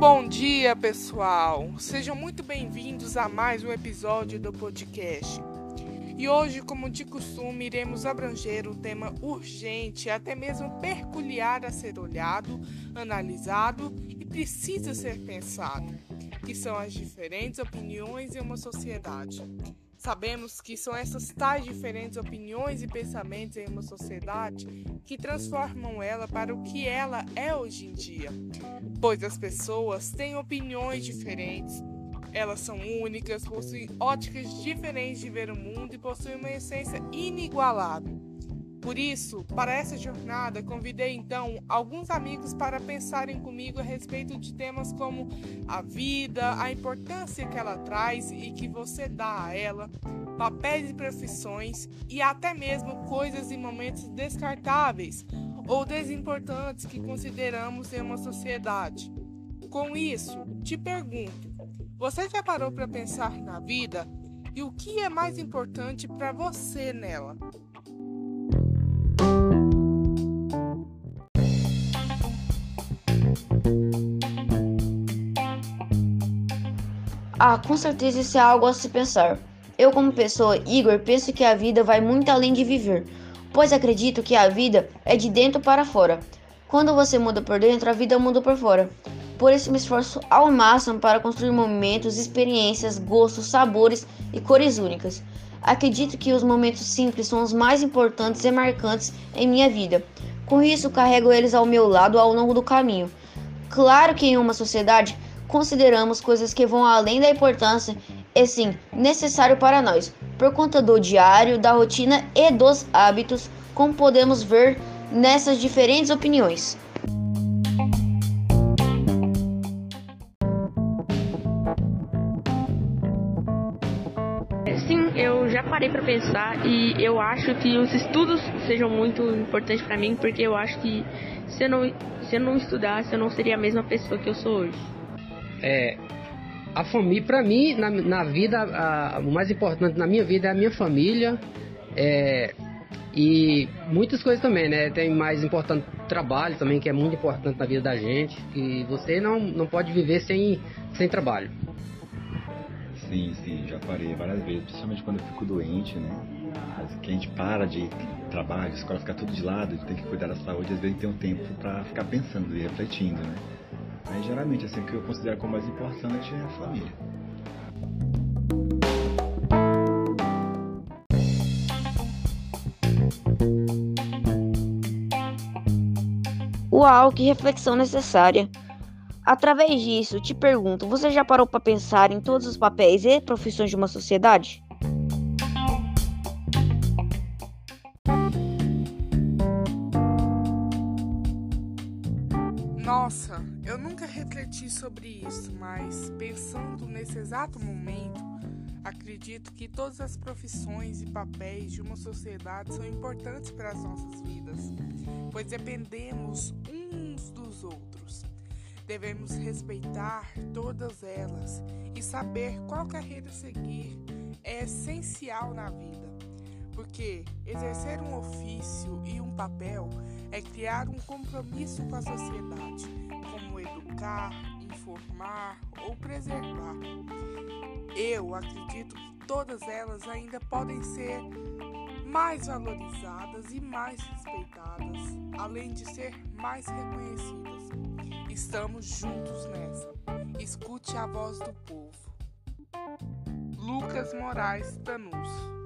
Bom dia, pessoal! Sejam muito bem-vindos a mais um episódio do podcast. E hoje, como de costume, iremos abranger um tema urgente, até mesmo peculiar a ser olhado, analisado e precisa ser pensado, que são as diferentes opiniões em uma sociedade. Sabemos que são essas tais diferentes opiniões e pensamentos em uma sociedade que transformam ela para o que ela é hoje em dia. Pois as pessoas têm opiniões diferentes, elas são únicas, possuem óticas diferentes de ver o mundo e possuem uma essência inigualável. Por isso, para essa jornada, convidei então alguns amigos para pensarem comigo a respeito de temas como a vida, a importância que ela traz e que você dá a ela, papéis e profissões e até mesmo coisas e momentos descartáveis ou desimportantes que consideramos em uma sociedade. Com isso, te pergunto: você já parou para pensar na vida e o que é mais importante para você nela? Ah, com certeza isso é algo a se pensar. Eu, como pessoa, Igor, penso que a vida vai muito além de viver, pois acredito que a vida é de dentro para fora. Quando você muda por dentro, a vida muda por fora. Por isso me esforço ao máximo para construir momentos, experiências, gostos, sabores e cores únicas. Acredito que os momentos simples são os mais importantes e marcantes em minha vida. Com isso, carrego eles ao meu lado ao longo do caminho. Claro que em uma sociedade consideramos coisas que vão além da importância e sim necessário para nós, por conta do diário, da rotina e dos hábitos, como podemos ver nessas diferentes opiniões. Sim, eu já parei para pensar e eu acho que os estudos sejam muito importantes para mim, porque eu acho que se eu não se eu não estudasse, eu não seria a mesma pessoa que eu sou hoje. É, a família, para mim, na, na vida, a, o mais importante na minha vida é a minha família. É, e muitas coisas também, né? Tem mais importante trabalho também, que é muito importante na vida da gente. E você não, não pode viver sem, sem trabalho. Sim, sim, já parei várias vezes, principalmente quando eu fico doente, né? Que a gente para de trabalho, a escola fica tudo de lado, tem que cuidar da saúde, às vezes tem um tempo para ficar pensando e refletindo, né? Mas geralmente, assim, o que eu considero como mais importante é a família. Uau, que reflexão necessária! Através disso, te pergunto: você já parou para pensar em todos os papéis e profissões de uma sociedade? Nossa, eu nunca refleti sobre isso, mas pensando nesse exato momento, acredito que todas as profissões e papéis de uma sociedade são importantes para as nossas vidas, pois dependemos uns dos outros. Devemos respeitar todas elas e saber qual carreira seguir é essencial na vida, porque exercer um ofício e um papel é criar um compromisso com a sociedade, como educar, informar ou preservar. Eu acredito que todas elas ainda podem ser mais valorizadas e mais respeitadas, além de ser mais reconhecidas. Estamos juntos nessa. Escute a voz do povo. Lucas Moraes Tanus.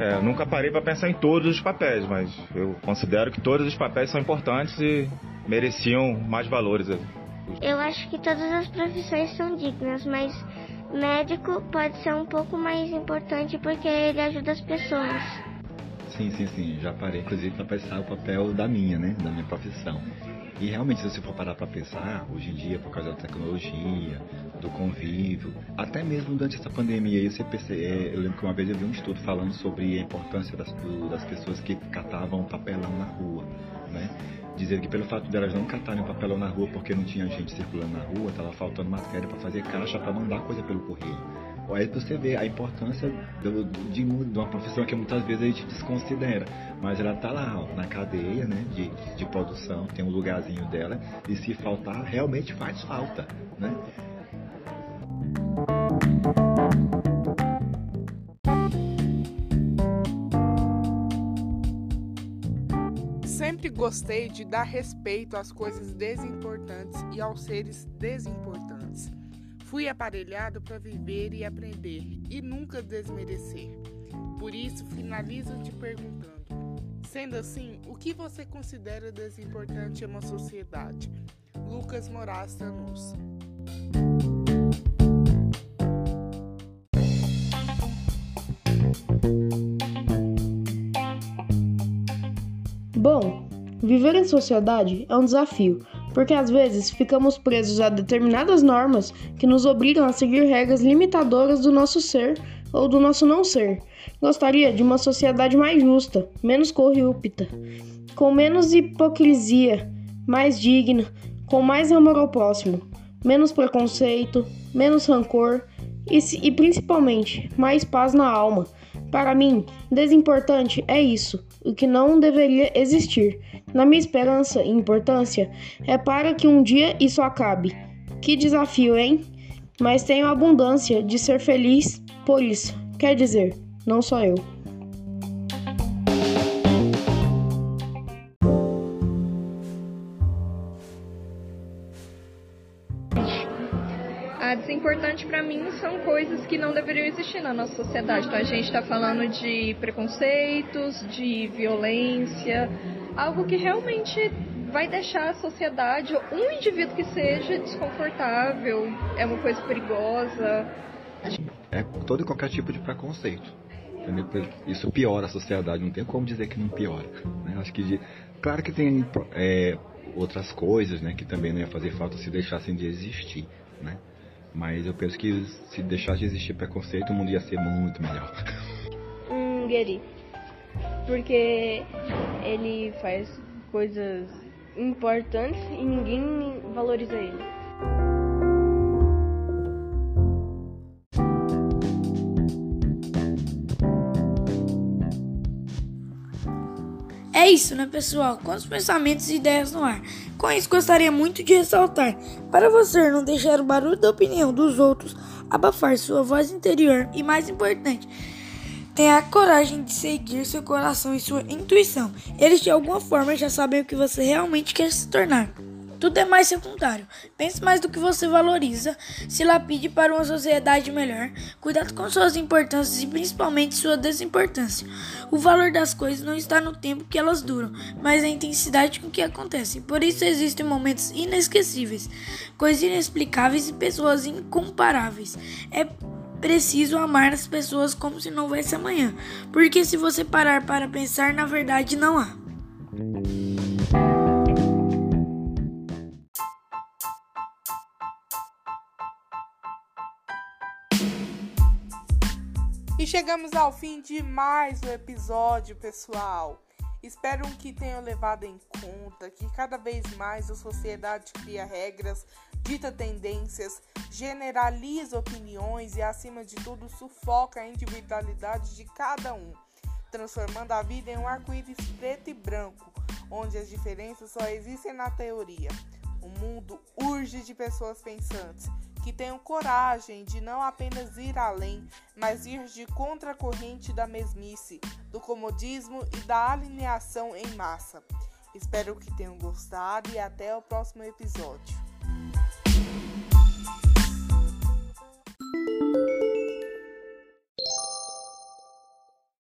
É, eu nunca parei para pensar em todos os papéis, mas eu considero que todos os papéis são importantes e mereciam mais valores. Eu acho que todas as profissões são dignas, mas médico pode ser um pouco mais importante porque ele ajuda as pessoas. Sim, sim, sim. Já parei, inclusive, para pensar o papel da minha, né? Da minha profissão. E realmente, se você for parar para pensar, hoje em dia, por causa da tecnologia, do convívio, até mesmo durante essa pandemia, você percebe, é, eu lembro que uma vez eu vi um estudo falando sobre a importância das, das pessoas que catavam papelão na rua, né? Dizendo que pelo fato delas não catarem papelão na rua porque não tinha gente circulando na rua, estava faltando matéria para fazer caixa para mandar coisa pelo correio. Aí você vê a importância do, de, de, uma profissão que muitas vezes a gente desconsidera. Mas ela está lá, ó, na cadeia né, de, de produção, tem um lugarzinho dela, e se faltar, realmente faz falta. Né? Sempre gostei de dar respeito às coisas desimportantes e aos seres desimportantes. Fui aparelhado para viver e aprender e nunca desmerecer. Por isso, finalizo te perguntando: sendo assim, o que você considera desimportante em uma sociedade? Lucas Moraes Tanus. Bom, viver em sociedade é um desafio, porque às vezes ficamos presos a determinadas normas que nos obrigam a seguir regras limitadoras do nosso ser ou do nosso não ser. Gostaria de uma sociedade mais justa, menos corrupta, com menos hipocrisia, mais digna, com mais amor ao próximo, menos preconceito, menos rancor e, e principalmente mais paz na alma. Para mim, desimportante é isso, o que não deveria existir. Na minha esperança e importância é para que um dia isso acabe. Que desafio, hein? Mas tenho abundância de ser feliz por isso. Quer dizer, não só eu. A desimportante para mim são coisas que não deveriam existir na nossa sociedade. Então a gente está falando de preconceitos, de violência, algo que realmente vai deixar a sociedade, um indivíduo que seja desconfortável, é uma coisa perigosa. É todo e qualquer tipo de preconceito. Isso piora a sociedade, não tem como dizer que não piora. Né? Acho que, de... claro que tem é, outras coisas né, que também não ia fazer falta se deixassem de existir. Né? Mas eu penso que se deixasse de existir preconceito, o mundo ia ser muito melhor. Um gueri. Porque ele faz coisas importantes e ninguém valoriza ele. É isso, né, pessoal? Com os pensamentos e ideias no ar. Com isso, gostaria muito de ressaltar: para você não deixar o barulho da opinião dos outros abafar sua voz interior e, mais importante, tenha a coragem de seguir seu coração e sua intuição. Eles de alguma forma já sabem o que você realmente quer se tornar. Tudo é mais secundário. Pense mais do que você valoriza, se lapide para uma sociedade melhor, cuidado com suas importâncias e principalmente sua desimportância. O valor das coisas não está no tempo que elas duram, mas na intensidade com que acontecem. Por isso existem momentos inesquecíveis, coisas inexplicáveis e pessoas incomparáveis. É preciso amar as pessoas como se não houvesse amanhã, porque se você parar para pensar, na verdade não há. E chegamos ao fim de mais um episódio, pessoal. Espero que tenham levado em conta que cada vez mais a sociedade cria regras, dita tendências, generaliza opiniões e, acima de tudo, sufoca a individualidade de cada um, transformando a vida em um arco-íris preto e branco, onde as diferenças só existem na teoria. O mundo urge de pessoas pensantes que tenham coragem de não apenas ir além, mas ir de contracorrente da mesmice, do comodismo e da alineação em massa. Espero que tenham gostado e até o próximo episódio.